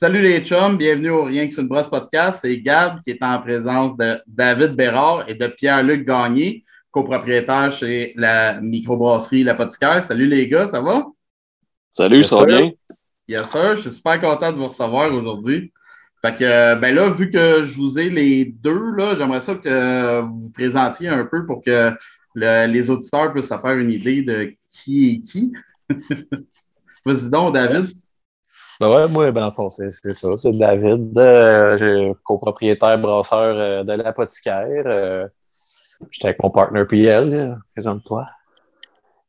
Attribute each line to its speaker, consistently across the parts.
Speaker 1: Salut les chums, bienvenue au Rien que sur une brosse podcast. C'est Gab qui est en présence de David Bérard et de Pierre-Luc Gagné, copropriétaire chez la microbrasserie La Poticaire. Salut les gars, ça va?
Speaker 2: Salut, ça va bien?
Speaker 1: Yes, sir. Je suis super content de vous recevoir aujourd'hui. Fait que, ben là, vu que je vous ai les deux, là, j'aimerais ça que vous vous présentiez un peu pour que les auditeurs puissent se faire une idée de qui est qui. Vas-y donc, David.
Speaker 3: Ben ouais, moi, ben, en c'est ça. C'est David, euh, copropriétaire brasseur euh, de l'apothicaire. Euh, J'étais avec mon partner PL. Présente-toi.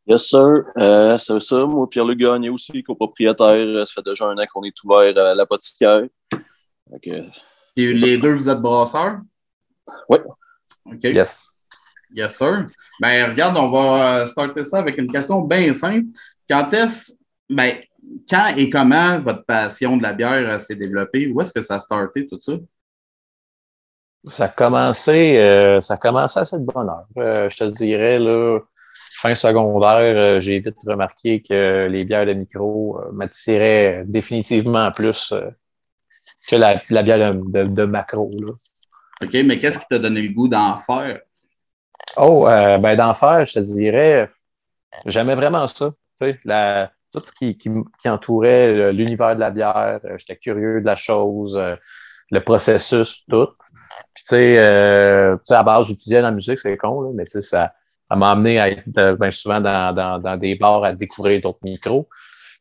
Speaker 2: Yes, sir. Euh, c'est ça. Moi, Pierre-Luc Gagné aussi, copropriétaire. Ça fait déjà un an qu'on est ouvert à l'apothicaire.
Speaker 1: Okay. Et les deux, vous êtes brasseurs?
Speaker 2: Oui.
Speaker 1: OK.
Speaker 3: Yes.
Speaker 1: Yes, sir. Ben, regarde, on va starter ça avec une question bien simple. Quand est-ce, ben, quand et comment votre passion de la bière euh, s'est développée? Où est-ce que ça a starté tout ça?
Speaker 3: Ça a commencé, euh, ça a commencé à cette bonne heure. Euh, je te dirais, là, fin secondaire, j'ai vite remarqué que les bières de micro m'attiraient définitivement plus que la, bière de, macro. Là.
Speaker 1: OK, mais qu'est-ce qui t'a donné le goût d'en faire?
Speaker 3: Oh, ben d'en faire, je te dirais, j'aimais vraiment ça. Tu sais, la, tout ce qui, qui, entourait euh, l'univers de la bière. Euh, j'étais curieux de la chose, euh, le processus, tout. Puis, tu sais, à base, j'étudiais la musique, c'est con, là, mais tu sais, ça, m'a amené à être bien souvent dans, dans, dans, des bars à découvrir d'autres micros.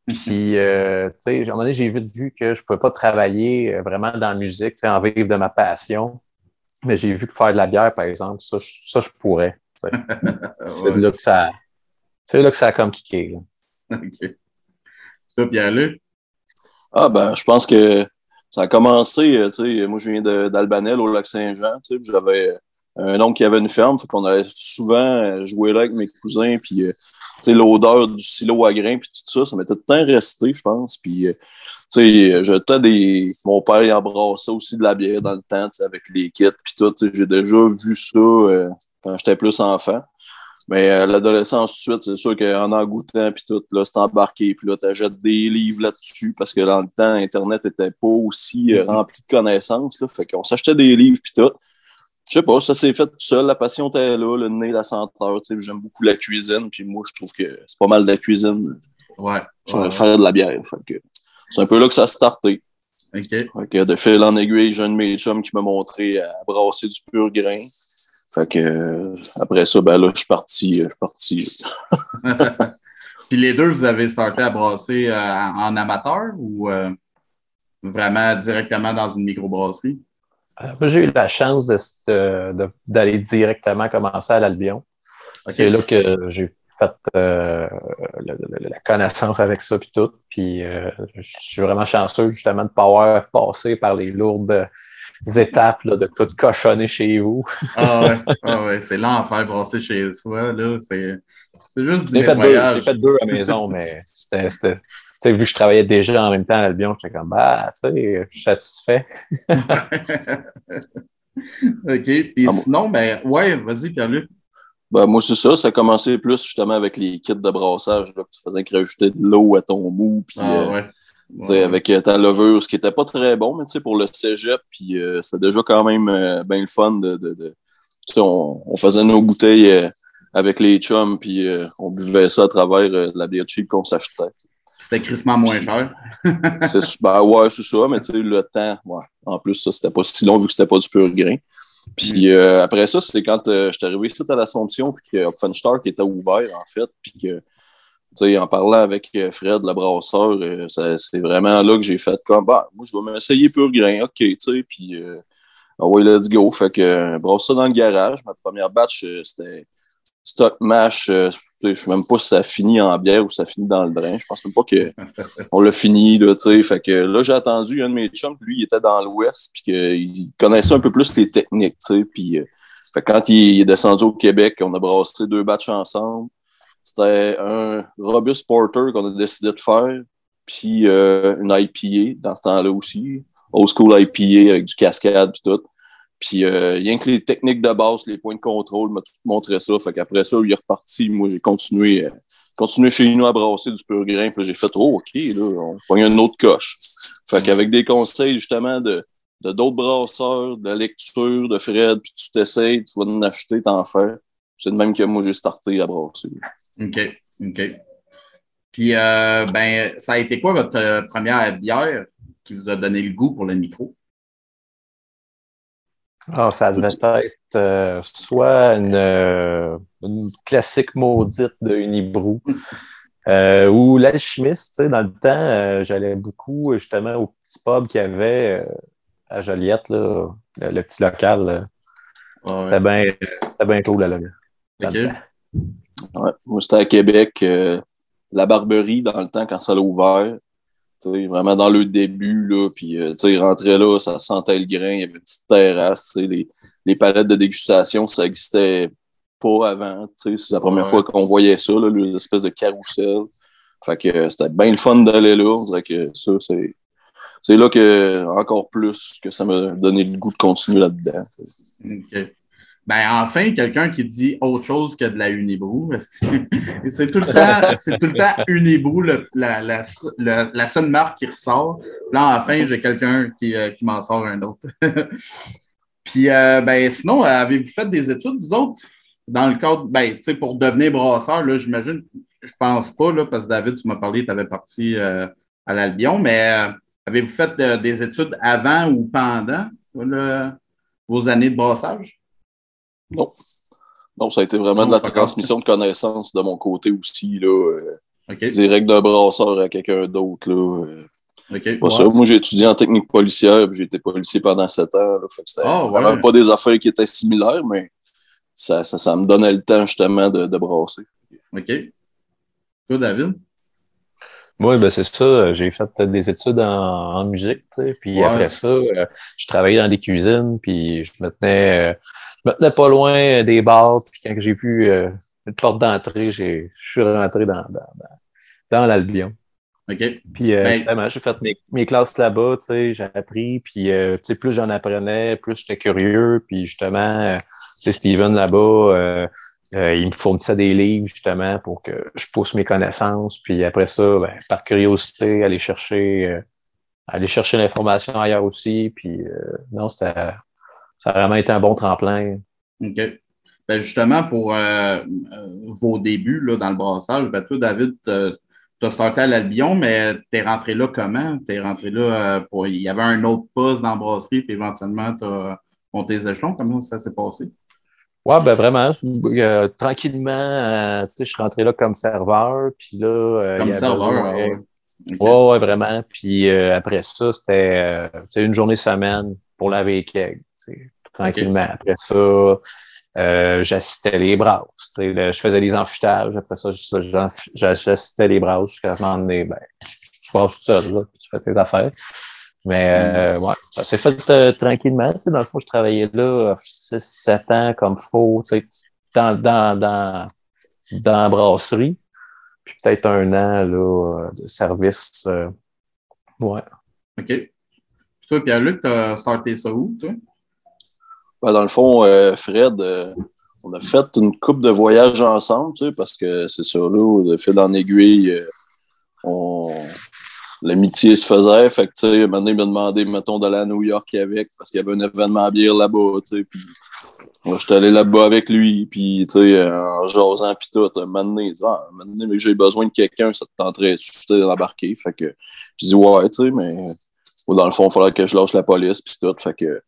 Speaker 3: Puis, euh, tu sais, à un moment donné, j'ai vite vu que je ne pouvais pas travailler vraiment dans la musique, tu sais, en vivre de ma passion. Mais j'ai vu que faire de la bière, par exemple, ça, je, ça, je pourrais. C'est là que ça, c'est là que ça a comme kické.
Speaker 1: OK. Toi, Pierre-Luc?
Speaker 2: Ah, ben, je pense que ça a commencé, euh, tu sais, moi, je viens d'Albanel, au Lac-Saint-Jean, tu sais, j'avais un oncle qui avait une ferme, fait qu'on allait souvent euh, jouer là avec mes cousins, puis, euh, tu sais, l'odeur du silo à grains, puis tout ça, ça m'était tout le temps resté, je pense, puis, tu sais, j'étais des... Mon père, il embrassait aussi de la bière dans le temps, avec les kits, puis tout, j'ai déjà vu ça quand j'étais plus enfant. Mais euh, l'adolescence, tout de suite, c'est sûr qu'en en goûtant, puis tout, là, c'est embarqué, puis là, t'achètes des livres là-dessus, parce que dans le temps, Internet n'était pas aussi euh, mm-hmm. rempli de connaissances, là, fait qu'on s'achetait des livres, puis tout. Je sais pas, ça s'est fait tout seul, la passion était là, le nez, la senteur, j'aime beaucoup la cuisine, puis moi, je trouve que c'est pas mal de la cuisine.
Speaker 1: Ouais.
Speaker 2: Faire, de la bière, fait que c'est un peu là que ça a starté.
Speaker 1: OK.
Speaker 2: Fait que de fil en aiguille, j'ai un de mes chums qui m'a montré à brasser du pur grain. Fait que euh, après ça, ben là, je suis parti. Je suis parti.
Speaker 1: Puis les deux, vous avez starté à brasser euh, en amateur ou euh, vraiment directement dans une microbrasserie?
Speaker 3: J'ai eu la chance d'aller directement commencer à l'Albion. C'est là que j'ai fait la, connaissance avec ça puis tout. Puis je suis vraiment chanceux justement de ne pas avoir passé par les lourdes étapes de tout cochonner chez vous.
Speaker 1: ah ouais, ah ouais c'est l'enfer brasser chez soi. C'est juste
Speaker 3: du J'ai fait, deux à la maison, mais c'était. Tu sais, vu que je travaillais déjà en même temps à Albion, j'étais comme, bah, tu sais, je suis satisfait.
Speaker 1: OK. Puis ah, sinon, ben, ouais, vas-y, Pierre-Luc.
Speaker 2: Ben, moi, c'est ça. Ça a commencé plus justement avec les kits de brassage. Là, que tu faisais rajouter de l'eau à ton mou. Puis,
Speaker 1: ah, euh, ouais.
Speaker 2: Avec euh, ta levure, ce qui n'était pas très bon, mais pour le cégep, puis euh, c'est déjà quand même euh, bien le fun de. on, faisait nos bouteilles avec les chums, puis on buvait ça à travers la bière cheap qu'on s'achetait.
Speaker 1: C'était crissement moins cher.
Speaker 2: ben ouais, c'est ça, mais le temps, ouais. En plus, ça, c'était pas si long vu que c'était pas du pur grain. Puis mm. après ça, c'était quand je suis arrivé ici à l'Assomption, puis que Funstart était ouvert, en fait, puis que en parlant avec euh, Fred, le brasseur, euh, c'est vraiment là que j'ai fait comme, bah, moi, je vais m'essayer pur grain, OK, tu sais, puis, euh, ah ouais, let's go. Fait que, brasse ça dans le garage. Ma première batch, c'était stock mash. je ne sais même pas si ça finit en bière ou ça finit dans le drain. Je pense même pas qu'on l'a fini, là, tu sais. Fait que là, j'ai attendu un de mes chums, lui, il était dans l'Ouest, puis qu'il connaissait un peu plus les techniques, tu sais, puis... Fait quand il est descendu au Québec, on a brassé deux batchs ensemble. C'était un Robust Porter qu'on a décidé de faire, puis euh, une IPA dans ce temps-là aussi. Old school IPA avec du cascade et tout. Puis euh, rien que les techniques de base, les points de contrôle m'a tout montré ça. Fait qu'après ça, il est reparti. Moi, j'ai continué euh, continué chez nous à brasser du pur grain. Puis j'ai fait, oh, OK, là, on prend une autre coche. Fait qu'avec des conseils, justement, de d'autres brasseurs, de lecture, de Fred, puis tu t'essayes, tu vas en acheter, t'en faire. C'est de même que moi, j'ai starté à brasser.
Speaker 1: OK, OK. Puis, euh, ben, ça a été quoi votre euh, première bière qui vous a donné le goût pour le micro?
Speaker 3: Ah, ça devait être euh, soit une, une, classique maudite de Unibrou ou l'alchimiste. Dans le temps, j'allais beaucoup justement au petit pub qu'il y avait à Joliette, là, le, petit local. C'était bien cool là.
Speaker 2: Ouais, moi, c'était à Québec. Euh, la Barberie, dans le temps, quand ça l'a ouvert, vraiment dans le début, là, puis euh, il rentrait là, ça sentait le grain, il y avait une petite terrasse, les, les palettes de dégustation, ça n'existait pas avant. C'est la première fois qu'on voyait ça, l'espèce de carrousel. Fait que euh, c'était bien le fun d'aller là. On dirait que ça, c'est c'est là que, encore plus, que ça m'a donné le goût de continuer là-dedans.
Speaker 1: Ben, enfin, quelqu'un qui dit autre chose que de la Unibrou. c'est tout le temps, Unibrou, la, la, la, seule marque qui ressort. Là, enfin, j'ai quelqu'un qui, euh, qui m'en sort un autre. Puis, euh, ben, sinon, avez-vous fait des études, vous autres? Dans le cadre, ben, tu sais, pour devenir brasseur, là, j'imagine, je pense pas, là, parce que David, tu m'as parlé, tu avais parti euh, à l'Albion, mais Avez-vous fait des études avant ou pendant vos années de brassage?
Speaker 2: Non. Non, ça a été vraiment de la transmission de connaissances de mon côté aussi. Là, euh, Direct d'un brasseur à quelqu'un d'autre. Euh. Pas ça. Moi, j'ai étudié en technique policière, j'ai été policier pendant sept ans. c'était ah, pas des affaires qui étaient similaires, mais ça, ça, me donnait le temps justement de, de brasser.
Speaker 1: OK. Toi, David?
Speaker 3: Oui, ben c'est ça. J'ai fait des études en, musique, tu sais, puis après ça, euh, je travaillais dans des cuisines, puis je me tenais, euh, je me tenais pas loin des bars, puis quand j'ai vu euh, une porte d'entrée, je suis rentré dans, dans, dans, l'Albion.
Speaker 1: OK.
Speaker 3: Puis ben justement, j'ai fait mes, mes classes là-bas, tu sais, j'ai appris, puis tu sais, plus j'en apprenais, plus j'étais curieux, puis justement, tu sais, Steven là-bas, euh, il me fournissait des livres justement pour que je pousse mes connaissances. Puis après ça, ben, par curiosité, aller chercher, euh, aller chercher l'information ailleurs aussi. Puis euh, non, ça a vraiment été un bon tremplin.
Speaker 1: OK. Ben, justement, pour vos débuts là, dans le brassage, ben, toi, David, tu as à l'Albion, mais tu es rentré là comment? Tu es rentré là pour. Il y avait un autre poste dans la brasserie, puis éventuellement, tu as monté les échelons. Comment ça s'est passé?
Speaker 3: Ouais, ben vraiment. Euh, tranquillement, euh, tu sais, je suis rentré là comme serveur. Puis là,
Speaker 1: euh, comme serveur,
Speaker 3: ouais. ouais. ouais, vraiment. Puis après ça, c'était une journée semaine pour la keg. Tranquillement. Après ça, j'assistais les brasses. je faisais des enfutages. Après ça, j'assistais les brasses jusqu'à un moment donné, ben, tu passes tout seul, là, tu fais tes affaires. Mais euh, ouais, ça s'est fait euh, tranquillement. Tu sais, dans le fond, je travaillais là 6-7 ans comme faux, tu sais, dans, dans, dans, dans la brasserie. Puis peut-être un an là, de service. Euh, ouais.
Speaker 1: OK. Puis toi, Pierre-Luc, tu as starté ça où, toi?
Speaker 2: Ben, dans le fond, Fred, on a fait une coupe de voyages ensemble, tu sais, parce que c'est ça, là, de fil en aiguille, on, l'amitié se faisait. Fait que, tu sais, maintenant, il m'a demandé, mettons, d'aller à New York avec parce qu'il y avait un événement à bière là-bas, tu sais. Puis, moi, j'étais allé là-bas avec lui, puis, tu sais, en jasant, puis tout. Maintenant, il dit, ah, maintenant, j'ai besoin de quelqu'un, ça te tenterait de l'embarquer. Fait que, je dis, ouais, tu sais, mais dans le fond, il faudrait que je lâche la police, puis tout. Fait que,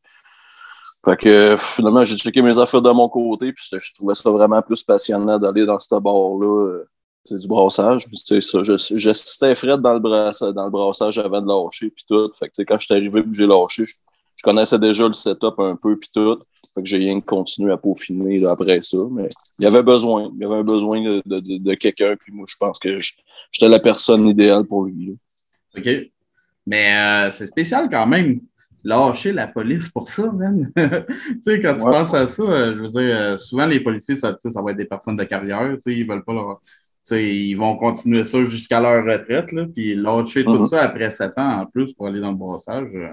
Speaker 2: fait que finalement, j'ai checké mes affaires de mon côté, puis je trouvais ça vraiment plus passionnant d'aller dans ce bar-là c'est du brassage. Tu sais, j'assistais Fred dans le, brassage, dans le brassage avant de lâcher, puis tout. Fait que, quand je suis arrivé j'ai lâché, je, connaissais déjà le setup un peu, puis tout. Fait que j'ai rien continué à peaufiner après ça. Mais il y avait besoin. Il y avait besoin de, de, de, quelqu'un, puis moi, je pense que j'étais la personne idéale pour lui.
Speaker 1: OK. Mais euh, c'est spécial quand même lâcher la police pour ça, même. tu sais, quand tu penses à ça, euh, je veux dire, euh, souvent les policiers, ça, ça va être des personnes de carrière, tu sais, ils veulent pas leur, ils vont continuer ça jusqu'à leur retraite, là, puis lâcher tout uh-huh. ça après sept ans en plus pour aller dans le brassage. Euh,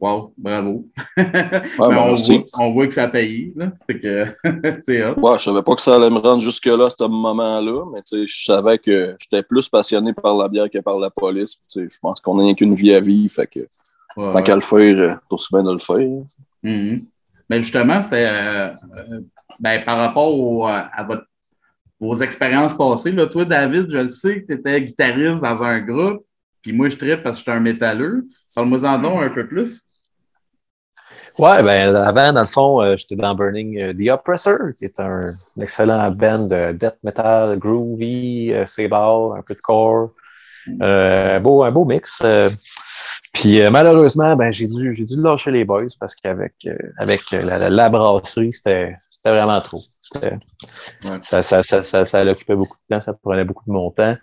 Speaker 1: Wow, bravo. Ben, on, voit, on, voit, que ça a payé. Là. que c'est
Speaker 2: Ouais, je savais pas que ça allait me rendre jusque-là à ce moment-là, mais je savais que j'étais plus passionné par la bière que par la police. Je pense qu'on n'a qu'une vie à vivre, fait que tant qu'à le faire, t'as aussi bien de le faire.
Speaker 1: Mm-hmm. Mais justement, c'était euh, euh, ben, par rapport à votre, vos expériences passées. Là, toi, David, je le sais que tu étais guitariste dans un groupe, puis moi, je tripe parce que j'étais un métalleux. Parle-moi en donc un peu plus.
Speaker 3: Ouais, ben avant, dans le fond, euh, j'étais dans Burning euh, The Oppressor, qui est un, excellent band de death metal, groovy, euh, un peu de core. Euh, beau, un beau mix. puis malheureusement, ben, j'ai dû, j'ai dû lâcher les boys parce qu'avec avec la, la, brasserie, c'était, c'était vraiment trop. Ça, ça, ça, ça, ça occupait beaucoup de temps, ça prenait beaucoup de mon temps.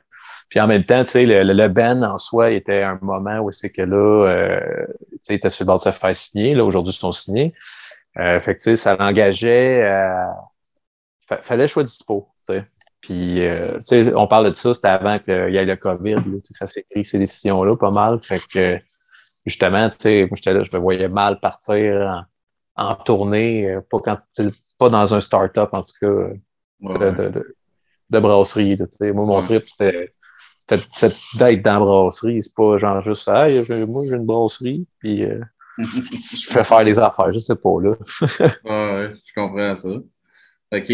Speaker 3: Puis en même temps, tu sais, le, le, band en soi était un moment où c'est que là, euh, tu sais, était sur le bord de se faire signer. Là, aujourd'hui, ils sont signés. Euh, fait que, tu sais, ça l'engageait à... Fallait choix dispo, tu sais. Puis, euh, tu sais, on parle de ça, c'était avant qu'il y ait le COVID, là, que ça s'est pris, ces décisions-là, pas mal. Fait que, justement, tu sais, moi, j'étais là, je me voyais mal partir en, tournée, euh, pas quand, pas dans un start-up, en tout cas, de, de, de, de brasserie. Moi, mon trip, c'était d'être dans la brasserie. C'est pas genre juste ah, moi j'ai une brasserie, puis euh, je fais faire les affaires, je sais pas là.
Speaker 1: ouais, je comprends ça. OK.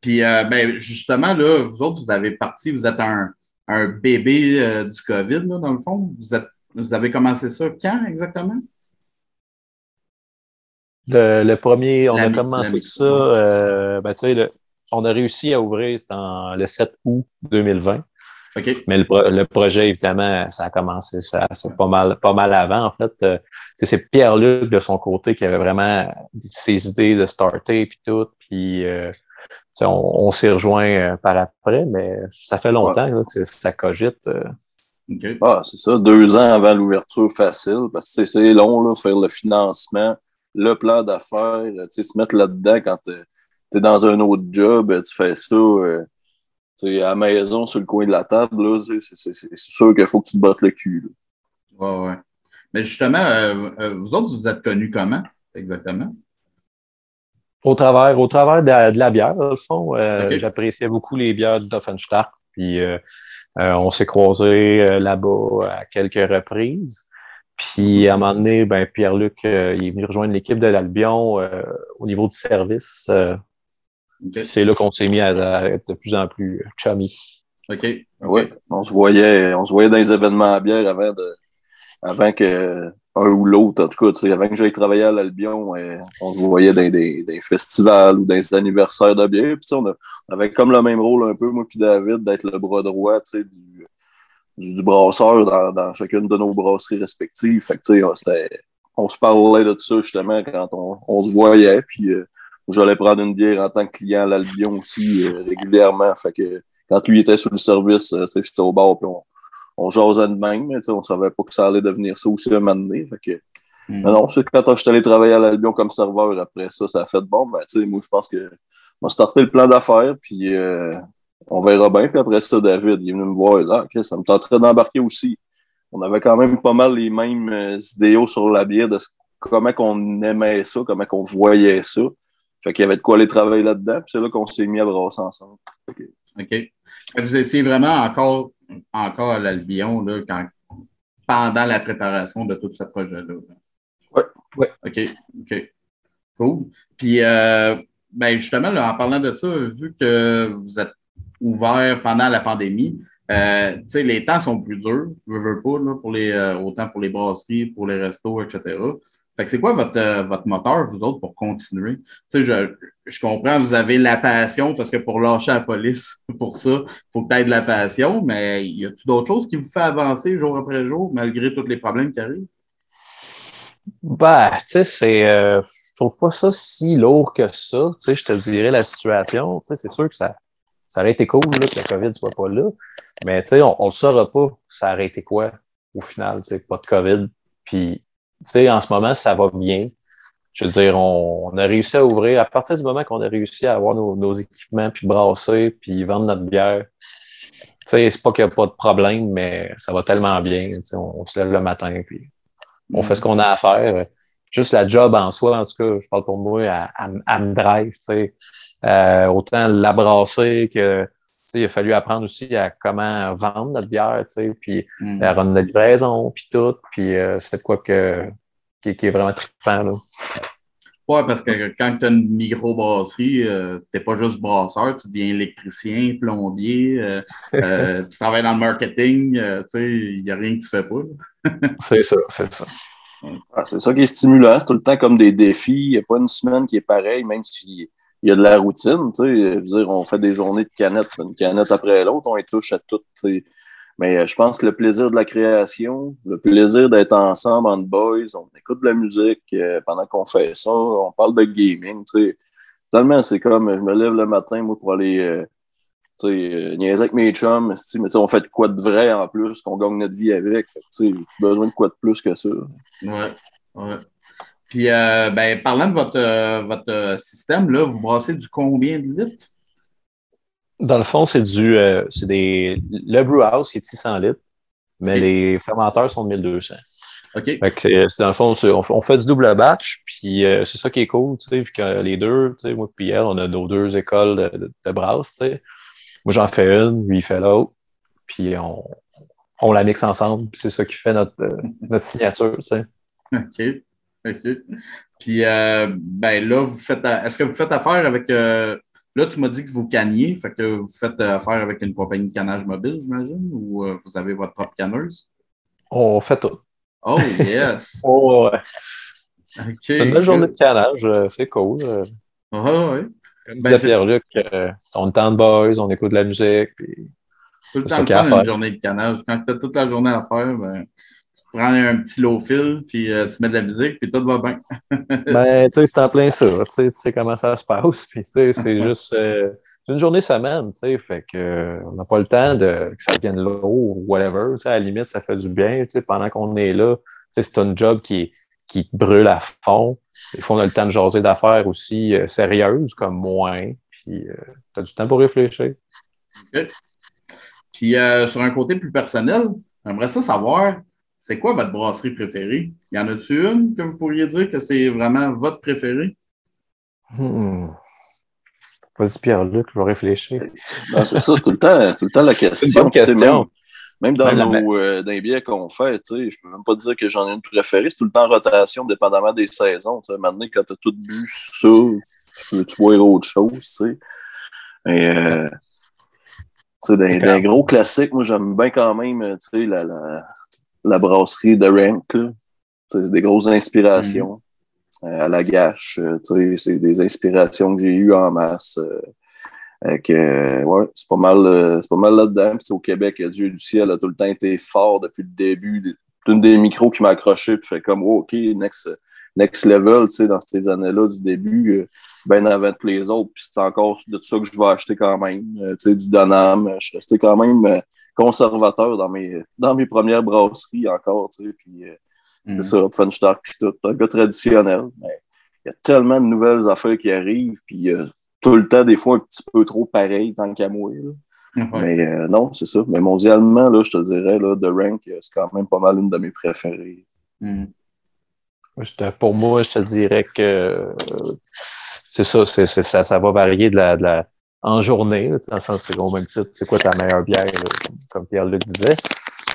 Speaker 1: Puis euh, ben, justement, là, vous autres, vous avez parti, vous êtes un, un bébé euh, du COVID, là, dans le fond. Vous, êtes, vous avez commencé ça quand exactement?
Speaker 3: Le, le premier, on a commencé ça, ben, tu sais, on a réussi à ouvrir le 7 août 2020. Mais le, projet, évidemment, ça a commencé ça, c'est pas mal, pas mal avant. En fait, euh, c'est Pierre-Luc de son côté qui avait vraiment ses idées de starter puis tout. Puis euh, on, s'est rejoint euh, par après, mais ça fait longtemps que ça cogite.
Speaker 2: Ah, c'est ça, deux ans avant l'ouverture facile, parce que c'est long, là, faire le financement, le plan d'affaires, se mettre là-dedans quand tu es, dans un autre job, tu fais ça à la maison, sur le coin de la table, c'est sûr qu'il faut que tu te battes le cul.
Speaker 1: Oui, oui. Mais justement, euh, euh, vous autres, vous êtes connus comment exactement?
Speaker 3: Au travers, au travers de, la, bière, dans le fond. Euh, j'appréciais beaucoup les bières d'Offenstadt. Puis on s'est croisés là-bas à quelques reprises. Puis à un moment donné, ben, Pierre-Luc il est venu rejoindre l'équipe de l'Albion au niveau du service. C'est là qu'on s'est mis à, être de plus en plus chummy.
Speaker 1: OK.
Speaker 2: Oui, on se voyait, on se voyait dans les événements à bière avant de avant que un ou l'autre, en tout cas, avant que j'aille travailler à l'Albion, euh, on se voyait dans des, des, festivals ou dans des anniversaires de bière. Puis, on, avait comme le même rôle un peu, moi puis David, d'être le bras droit du, du, du, brasseur dans, dans, chacune de nos brasseries respectives. Fait que, on se parlait de ça justement quand on, on se voyait. Puis, euh, J'allais prendre une bière en tant que client à l'Albion aussi euh, régulièrement. Fait que quand lui était sur le service, euh, j'étais au bar puis on, on jasait de même, mais on savait pas que ça allait devenir ça aussi un moment donné. Fait que, mm. non, c'est quand je suis allé travailler à l'Albion comme serveur après ça, ça a fait de bon. Ben, moi, je pense que on a starté le plan d'affaires, puis euh, on verra bien. Puis après ça, David, il est venu me voir, il ah, ça me tenterait d'embarquer aussi. On avait quand même pas mal les mêmes idéaux sur la bière de comment on aimait ça, comment on voyait ça. Fait qu'il y avait de quoi aller travailler là-dedans, puis c'est là qu'on s'est mis à brasser ensemble.
Speaker 1: OK. Vous étiez vraiment encore, encore à l'Albion quand, pendant la préparation de tout ce projet-là.
Speaker 2: Oui. Ouais.
Speaker 1: OK. OK. Cool. Puis, euh, ben justement, en parlant de ça, vu que vous êtes ouvert pendant la pandémie, euh, les temps sont plus durs, je veux pas, là, pour les, euh, autant pour les brasseries, pour les restos, etc. Fait que c'est quoi votre, euh, votre moteur, vous autres, pour continuer? Je, je comprends, vous avez la passion parce que pour lâcher la police, pour ça, il faut peut-être de la passion, mais y a-t-il d'autres choses qui vous fait avancer jour après jour, malgré tous les problèmes qui arrivent?
Speaker 3: Ben, tu sais, c'est. Euh, je trouve pas ça si lourd que ça. Tu sais, je te dirais la situation. Tu sais, c'est sûr que ça, ça aurait été cool que la COVID soit pas là. Mais tu sais, on, ne saura pas ça aurait été quoi au final. Tu sais, pas de COVID. Puis tu sais, en ce moment, ça va bien. Je veux dire, on, a réussi à ouvrir, à partir du moment qu'on a réussi à avoir nos, équipements, puis brasser, puis vendre notre bière. Tu sais, c'est pas qu'il n'y a pas de problème, mais ça va tellement bien. Tu sais, on, se lève le matin, puis on fait ce qu'on a à faire. juste la job en soi, en tout cas, je parle pour moi, à, me drive, tu sais. Euh, autant l'abrasser que il a fallu apprendre aussi à comment vendre notre bière, tu sais, puis mm. la rendre de livraison, puis tout, puis c'est quoi que, qui, est vraiment trippant, là.
Speaker 1: Ouais, parce que quand tu as une microbrasserie, euh, tu n'es pas juste brasseur, tu deviens électricien, plombier, euh, euh, tu travailles dans le marketing, tu sais, il n'y a rien que tu fais pas.
Speaker 3: c'est ça, c'est ça.
Speaker 2: C'est ça qui est stimulant, c'est tout le temps comme des défis, il n'y a pas une semaine qui est pareille, même s'il y a de la routine, tu sais, je veux dire, on fait des journées de canettes, une canette après l'autre, on les touche à toutes, tu sais mais euh, je pense que le plaisir de la création, le plaisir d'être ensemble en boys, on écoute de la musique euh, pendant qu'on fait ça, on parle de gaming, tu sais. Tellement, c'est comme, je me lève le matin, moi, pour aller, euh, tu sais, niaiser avec mes chums, mais on fait de quoi de vrai en plus, qu'on gagne notre vie avec. Tu sais, tu besoin de quoi de plus que ça?
Speaker 1: Ouais, ouais. Puis, ben, parlant de votre, votre système, là, vous brassez du combien de litres?
Speaker 3: Dans le fond, c'est du. Euh, c'est des. Le brew house qui est 600 litres, mais les fermenteurs sont de 1200.
Speaker 1: OK.
Speaker 3: Fait que euh, c'est, dans le fond, on, fait du double batch, puis euh, c'est ça qui est cool, tu sais, vu que les deux, tu sais, moi et elle, on a nos deux écoles de, de, brasse, tu sais. Moi, j'en fais une, lui, il fait l'autre, puis on, on la mixe ensemble, c'est ça qui fait notre, notre signature, tu sais.
Speaker 1: OK. OK. Puis, ben là, vous faites, est-ce que vous faites affaire avec Là, tu m'as dit que vous canniez, fait que vous faites euh, affaire avec une compagnie de cannage mobile, j'imagine, ou euh, vous avez votre propre canneuse?
Speaker 3: On fait tout.
Speaker 1: Oh, yes!
Speaker 3: oh, ouais. c'est une belle journée de canage, euh, c'est cool.
Speaker 1: Ah, oui.
Speaker 3: Comme ben, Pierre-Luc, on est de boys, on écoute de la musique. Puis...
Speaker 1: Tout le temps une journée de canage. Quand tu as toute la journée à faire, ben, prends un petit low fil, puis euh, tu mets de la musique, puis tout va bien.
Speaker 3: ben, tu sais, c'est en plein ça. Tu sais comment ça se passe. Puis, tu sais, c'est juste euh, une journée semaine, tu sais. Fait que, euh, on n'a pas le temps de, que ça vienne lourd ou whatever. Tu sais, à la limite, ça fait du bien. Tu sais, pendant qu'on est là, tu sais, c'est un job qui, qui te brûle à fond. Des fois, on a le temps de jaser d'affaires aussi sérieuses, comme moins. Puis, tu as du temps pour réfléchir.
Speaker 1: OK. Puis, sur un côté plus personnel, j'aimerais ça savoir c'est quoi votre brasserie préférée? Y en a-tu une que vous pourriez dire que c'est vraiment votre préférée?
Speaker 3: Hmm. Vas-y, Pierre-Luc, je vais réfléchir.
Speaker 2: Ben, c'est ça, c'est tout, le temps, tout le temps la question. question. Même, dans nos euh, biais qu'on fait, je ne peux même pas dire que j'en ai une préférée. C'est tout le temps en rotation, dépendamment des saisons. Maintenant, quand tu as tout bu ça, tu veux voir autre chose. sais. Et, euh, d'un gros classique, moi, j'aime bien quand même la, la, la brasserie de Rank. C'est des grosses inspirations. Mhm. Euh, à la gâche, euh, c'est des inspirations que j'ai eues en masse. Euh, ouais, c'est pas mal, c'est pas mal là-dedans. au Québec, Dieu du ciel a tout le temps été fort depuis le début. C'est une des micros qui m'a accroché, puis fait comme, oh, OK, next, next level, dans ces années-là du début, bien avant tous les autres. Puis c'est encore de ça que je vais acheter quand même. du Donam. Je suis resté quand même conservateur dans mes, dans mes premières brasseries encore, tu sais, puis euh, c'est mm. ça, Funstock, puis tout, un gars traditionnel. Mais il y a tellement de nouvelles affaires qui arrivent, puis euh, tout le temps, des fois, un petit peu trop pareil tant qu'à moi. Mais euh, non, c'est ça. Mais mondialement, là, je te dirais, là, The Rank, c'est quand même pas mal une de mes préférées.
Speaker 3: Mm. Pour moi, je te dirais que c'est ça, c'est, ça, ça va varier de la, de la, en journée, dans le sens c'est au même titre, c'est quoi ta meilleure bière, comme Pierre-Luc disait.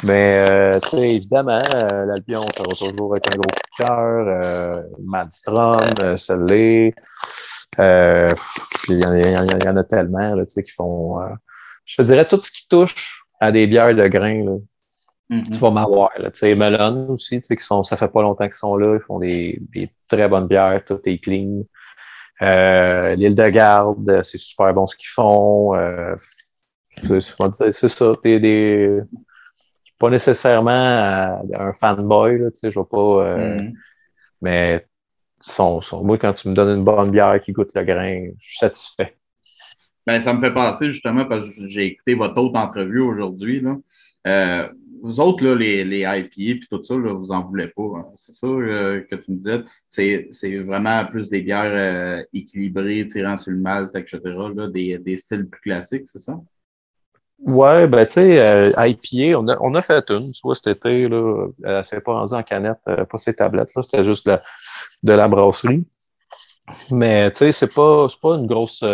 Speaker 3: Mais euh, évidemment, euh, l'Albion, ça va toujours être un gros coup de cœur. Euh, Madstrom, euh, Solé. Euh, il y, y, en a tellement là, qui font. Euh, je te dirais tout ce qui touche à des bières de grains. Là, mm-hmm. Tu vas m'avoir. Melon aussi, qui sont, ça fait pas longtemps qu'ils sont là. Ils font des, des très bonnes bières, tout est clean. Euh, l'île de garde, c'est super bon ce qu'ils font. Euh, c'est ça. Des, des, pas nécessairement un fanboy, là, je vois pas. Euh, mm. Mais sont, moi, quand tu me donnes une bonne bière qui goûte le grain, je suis satisfait.
Speaker 1: Ben, ça me fait penser justement parce que j'ai écouté votre autre entrevue aujourd'hui. Euh, vous autres, là, les, les IPA et tout ça, là, vous en voulez pas. Hein. C'est ça euh, que tu me disais. C'est vraiment plus des bières euh, équilibrées, tirant sur le malt, etc. Là, des, des styles plus classiques, c'est ça?
Speaker 3: Ouais, ben tu sais, euh, IPA, on a, on a fait une, vois, cet été, là, c'est pas rendu en canette, pas ces tablettes, là, c'était juste le, de la brasserie. Mais tu sais, c'est pas, pas une grosse.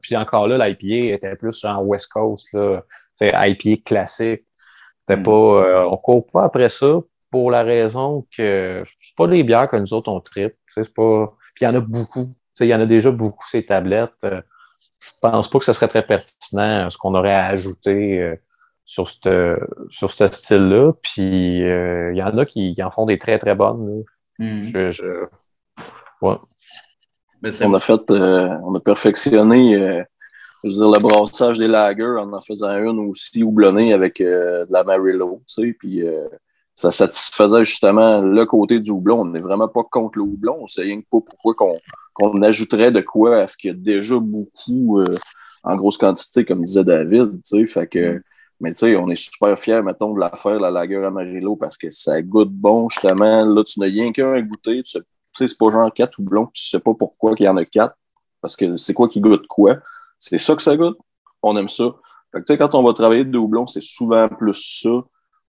Speaker 3: Puis encore là, l'IPA était plus genre West Coast, là. IPA classique. C'était pas. Euh, on court pas après ça pour la raison que c'est pas des bières que nous autres on tripe. C'est pas. Puis il y en a beaucoup. Il y en a déjà beaucoup ces tablettes. Euh, je pense pas que ce serait très pertinent ce qu'on aurait à ajouter sur ce sur ce style-là. Puis il y en a qui, en font des très, très bonnes. Mm. Je, je... Ouais.
Speaker 2: On a fait, euh, on a perfectionné euh, je veux dire, le brassage des lagers en en faisant une aussi houblonnée avec euh, de la Marillo, tu sais, puis ça satisfaisait justement le côté du houblon. On n'est vraiment pas contre le houblon, on sait rien que pas pourquoi qu'on ajouterait de quoi à ce qu'il y a déjà beaucoup en grosse quantité, comme disait David, tu sais, fait que mais tu sais, on est super fiers, mettons, de la faire, la lager Amarillo, parce que ça goûte bon, justement. Là, tu n'as rien qu'un à goûter, tu sais, c'est pas genre quatre houblons, tu sais pas pourquoi qu'il y en a quatre, parce que c'est quoi qui goûte quoi. C'est ça que ça goûte. On aime ça. Quand on va travailler de houblons, c'est souvent plus ça.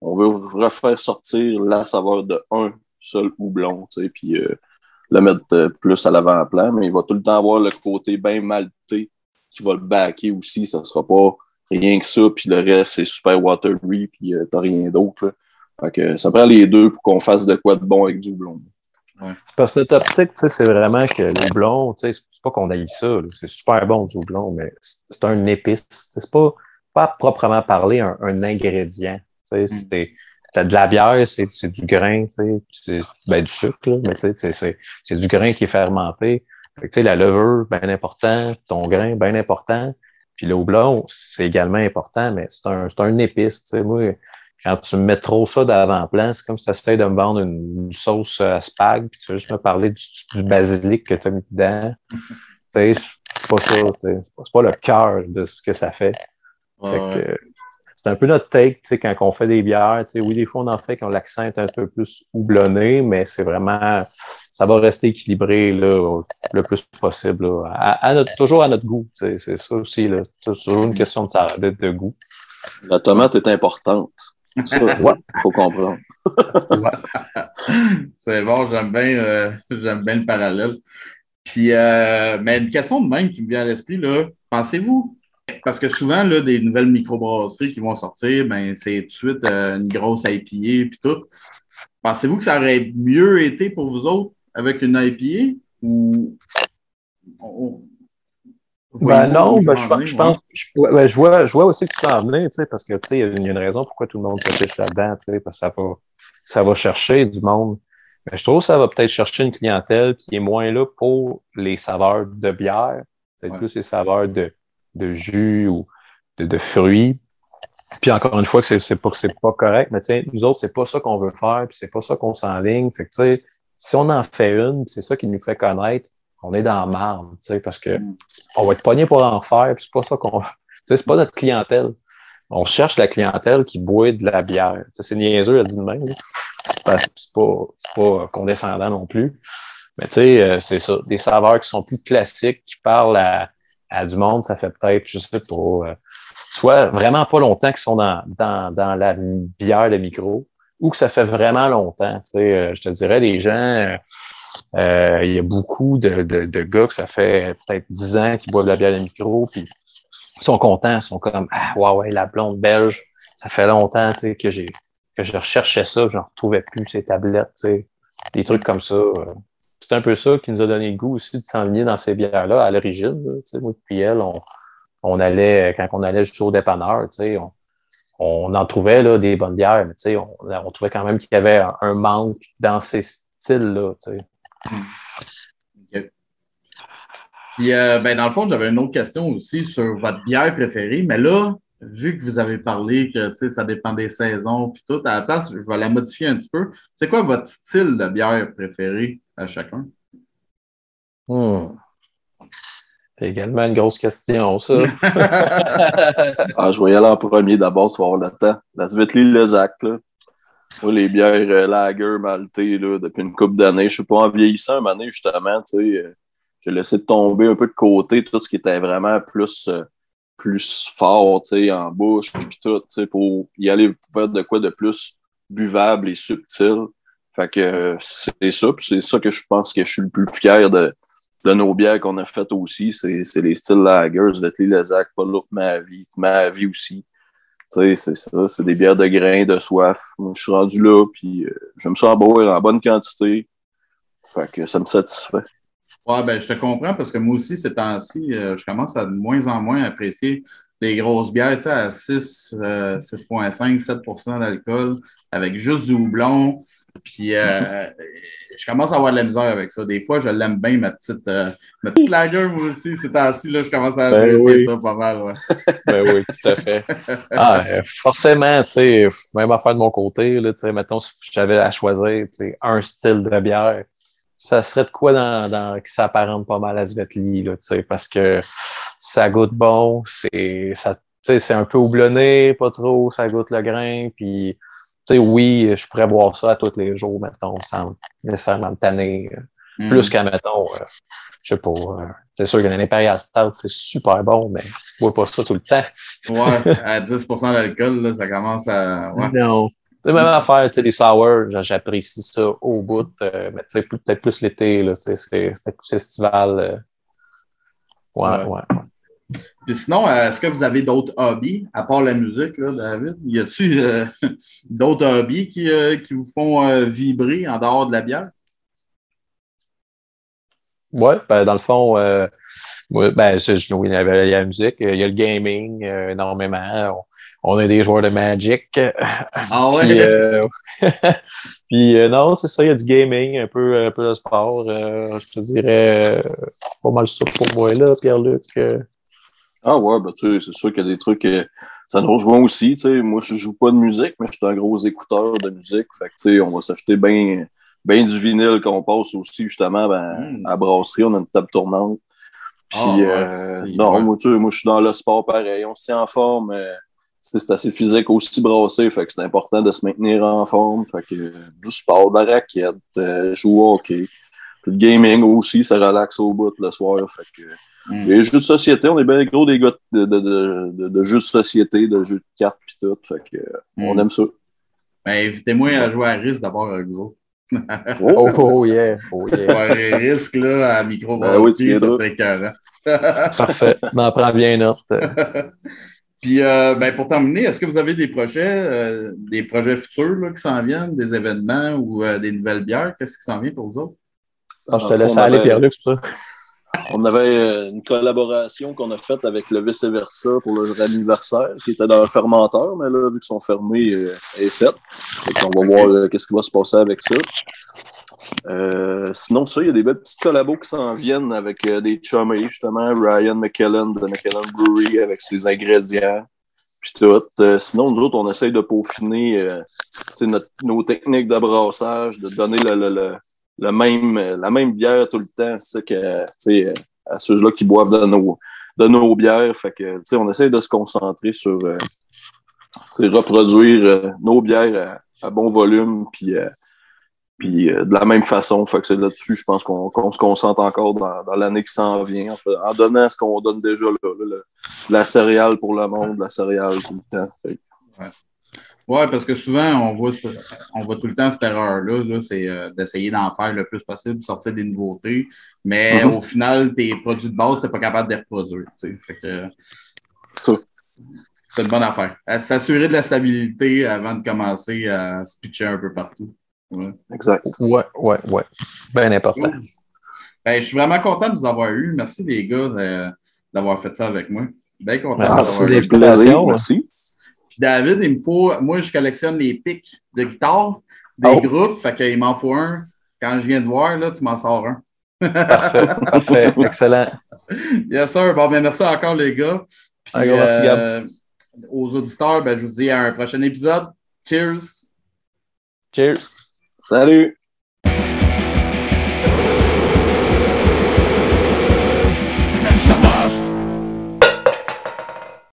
Speaker 2: On veut refaire sortir la saveur de un seul houblon, puis euh, le mettre euh, plus à l'avant-plan, mais il va tout le temps avoir le côté bien malté qui va le backer aussi. Ça sera pas rien que ça, puis le reste, c'est super watery, puis euh, t'as rien d'autre. Fait que ça prend les deux pour qu'on fasse de quoi de bon avec du houblon.
Speaker 3: Parce que notre optique, c'est vraiment que le houblon, c'est pas qu'on aille ça, c'est super bon du houblon, mais c'est un épice. C'est pas, pas proprement parler un, ingrédient. Mm. T'as de la bière, c'est du grain, c'est ben, du sucre, mais c'est du grain qui est fermenté. Fait la levure, bien important, ton grain, bien important. Puis le houblon, c'est également important, mais c'est un, un épice. Moi, quand tu me mets trop ça d'avant-plan, c'est comme si tu essayais de me vendre une, sauce à spag, puis tu vas juste me parler du, basilic que tu as mis dedans. c'est pas ça, c'est pas le cœur de ce que ça fait. c'est un peu notre take, quand on fait des bières. Oui, des fois, on en fait quand l'accent est un peu plus houblonné, mais c'est vraiment, ça va rester équilibré là, le plus possible, à, toujours à notre goût. C'est ça aussi, c'est toujours une question de, de goût.
Speaker 2: La tomate est importante. Faut comprendre.
Speaker 1: C'est bon, j'aime bien, euh, j'aime bien le parallèle. Puis, euh, mais une question de même qui me vient à l'esprit, là, pensez-vous, parce que souvent, là, des nouvelles microbrasseries qui vont sortir, ben, c'est tout de suite euh, une grosse IPA puis tout. Pensez-vous que ça aurait mieux été pour vous autres avec une IPA ou
Speaker 3: ben non, ben, je, je, pense, je, ben, je, vois, je vois aussi que tu t'en venir, parce que il y, a une raison pourquoi tout le monde se là-dedans, parce que ça va, ça va chercher du monde. Mais je trouve que ça va peut-être chercher une clientèle qui est moins là pour les saveurs de bière, peut-être plus les saveurs de, de jus ou de, de, fruits. Puis encore une fois, que c'est pas que c'est pas correct, mais nous autres, c'est pas ça qu'on veut faire, puis c'est pas ça qu'on s'enligne. Fait que si on en fait une, c'est ça qui nous fait connaître on est dans la marde, tu sais, parce que mm. on va être pogné pour en faire, puis c'est pas ça qu'on. c'est pas notre clientèle. On cherche la clientèle qui boit de la bière. c'est niaiseux à dire de même. C'est pas, pas condescendant non plus. Mais tu sais, euh, c'est ça. Des saveurs qui sont plus classiques, qui parlent à, à du monde, ça fait peut-être, je sais pas, euh, soit vraiment pas longtemps qu'ils sont dans, dans, dans la bière de micro, ou que ça fait vraiment longtemps. Tu sais, euh, je te dirais, les gens, euh, il y a beaucoup de, de, gars que ça fait peut-être 10 ans qu'ils boivent de la bière de micro, puis ils sont contents, ils sont comme Ah ouais, ouais, la blonde belge, ça fait longtemps que j'ai que je recherchais ça, je n'en retrouvais plus ces tablettes, des trucs comme ça. Euh. C'est un peu ça qui nous a donné le goût aussi de s'enligner dans ces bières-là à l'origine. Moi puis elle, on, on allait, quand on allait juste au dépanneur, on, on en trouvait là, des bonnes bières, mais on, on trouvait quand même qu'il y avait un, manque dans ces styles-là.
Speaker 1: Puis, euh, ben, dans le fond, j'avais une autre question aussi sur votre bière préférée, mais là, vu que vous avez parlé que ça dépend des saisons, puis tout, à la place, je vais la modifier un petit peu. C'est quoi votre style de bière préféré à chacun?
Speaker 3: Hmm. C'est également une grosse question, ça.
Speaker 2: ah, je vais y aller en premier d'abord, si avoir le temps. La le Zac, là. Les bières euh, lager, maltais, là, depuis une couple d'années, je sais pas, en vieillissant, un année, justement, tu sais, euh, j'ai laissé tomber un peu de côté tout ce qui était vraiment plus, euh, plus fort, tu sais, en bouche, puis tout, tu sais, pour y aller faire de quoi de plus buvable et subtil. Fait que c'est ça, puis c'est ça que je pense que je suis le plus fier de, de nos bières qu'on a faites aussi. C'est les styles lagers, Vetley, Lezac, Paul ma vie aussi. C'est ça, c'est des bières de grains, de soif. Je suis rendu là, puis euh, je me sens boire en bonne quantité. Fait que ça me satisfait.
Speaker 1: Ouais, ben, je te comprends parce que moi aussi, ces temps-ci, euh, je commence à de moins en moins apprécier les grosses bières, tu sais, à 6, 6,5, 7% d'alcool, avec juste du houblon. Puis euh, je commence à avoir de la misère avec ça. Des fois, je l'aime bien, ma petite, euh, ma petite lager, moi aussi. Ces temps-ci, là, je commence à ben apprécier ça pas mal. Ouais.
Speaker 3: ben oui, tout à fait. Ah, euh, forcément, tu sais, même affaire de mon côté, là, tu sais, mettons, si j'avais à choisir tu sais, un style de bière, ça serait de quoi dans, dans qui s'apparente pas mal à Svetli, là, tu sais, parce que ça goûte bon, c'est ça c'est un peu houblonné, pas trop, ça goûte le grain, puis sais, oui, je pourrais boire ça à tous les jours, mettons, sans nécessairement me tanner. Euh, mm. Plus qu'à, mettons, euh, je sais pas, euh, c'est sûr qu'un Imperial Stout, c'est super bon, mais je bois pas ça tout le temps.
Speaker 1: ouais, à 10% d'alcool, ça commence à. Ouais.
Speaker 3: Non. C'est même affaire, tu sais, les sours, j'apprécie ça au bout, mais tu sais, peut-être plus l'été, là, tu sais, c'est festival. ouais, ouais. ouais.
Speaker 1: Puis sinon, euh, est-ce que vous avez d'autres hobbies, à part la musique, là, David? Y a-t-il euh, d'autres hobbies qui, euh, qui, vous font vibrer en dehors de la bière?
Speaker 3: Oui, ben, dans le fond, ben, je, il y a la musique, il y a le gaming énormément. On, est des joueurs de Magic.
Speaker 1: Ah ouais?
Speaker 3: Puis, non, c'est ça, il y a du gaming, un peu, un peu de sport. je te dirais pas mal ça pour moi, là, Pierre-Luc.
Speaker 2: Ah ouais, ben, tu sais, c'est sûr qu'il y a des trucs. Euh, ça nous rejoint aussi. Tu sais, moi, je joue pas de musique, mais je suis un gros écouteur de musique. Fait que, tu sais, on va s'acheter bien ben du vinyle qu'on passe aussi, justement, ben, hmm. à la brasserie. On a une table tournante. Puis, ah, euh, non, moi, tu sais, moi, je suis dans le sport pareil. On se tient en forme. Euh, c'est assez physique aussi brassé, fait que c'est important de se maintenir en forme. Fait que du sport, de la raquette, jouer au hockey. Puis le gaming aussi, ça relaxe au bout le soir. Fait que Mm. Les jeux de société, on est bien gros des gars de, de, de, de, jeux de société, de jeux de cartes pis tout. Fait que, mm. on aime ça.
Speaker 1: Ben, invitez-moi à jouer à risque d'abord avec vous.
Speaker 3: oh, oh, yeah. Oh, yeah.
Speaker 1: risque là, à micro ben, oui, ça serait écœurant.
Speaker 3: Parfait. On prend bien note.
Speaker 1: Puis, euh, ben, pour terminer, est-ce que vous avez des projets, euh, des projets futurs là, qui s'en viennent, des événements ou euh, des nouvelles bières? Qu'est-ce qui s'en vient pour vous autres?
Speaker 3: Ah, je te laisse aller, Pierre-Luc, c'est ça.
Speaker 2: On avait euh, une collaboration qu'on a faite avec le vice-versa pour leur anniversaire, qui était dans un fermenteur, mais là, vu qu'ils sont fermés, euh, est faite. On va voir euh, qu'est-ce qui va se passer avec ça. sinon, ça, il y a des belles petites collabos qui s'en viennent avec des chummies, justement, Ryan McKellen de McKellen Brewery avec ses ingrédients. Puis tout. sinon, nous autres, on essaye de peaufiner nos techniques de brassage, de donner le le même, la même bière tout le temps. C'est que, tu à ceux-là qui boivent de nos, de nos bières. Fait que, on essaie de se concentrer sur euh, reproduire euh, nos bières à, bon volume, puis, euh, puis de la même façon. Fait que c'est là-dessus, je pense qu'on se concentre encore dans, l'année qui s'en vient, en, donnant ce qu'on donne déjà la céréale pour le monde, la céréale tout le temps.
Speaker 1: Oui, parce que souvent, on voit, on voit tout le temps cette erreur-là, c'est euh, d'essayer d'en faire le plus possible, sortir des nouveautés. Mais mm-hmm. au final, tes produits de base, tu n'es pas capable de les reproduire. Fait que, c'est une bonne affaire. S'assurer de la stabilité avant de commencer à se pitcher un peu partout.
Speaker 2: Exact.
Speaker 3: Ouais, ouais, ouais. Bien important.
Speaker 1: Ben, je suis vraiment content de vous avoir eu. Merci les gars d'avoir fait ça avec moi. Bien content.
Speaker 3: Merci des plaisirs. Merci.
Speaker 1: David, il me faut. Moi, je collectionne les pics de guitare des oh. groupes. Fait qu'il m'en faut un. Quand je viens de voir, là, tu m'en sors un.
Speaker 3: parfait, parfait. Excellent.
Speaker 1: Yes, sir. Bon, ben, merci encore, les gars. Puis, euh, aux auditeurs, ben, je vous dis à un prochain épisode. Cheers.
Speaker 3: Cheers.
Speaker 2: Salut.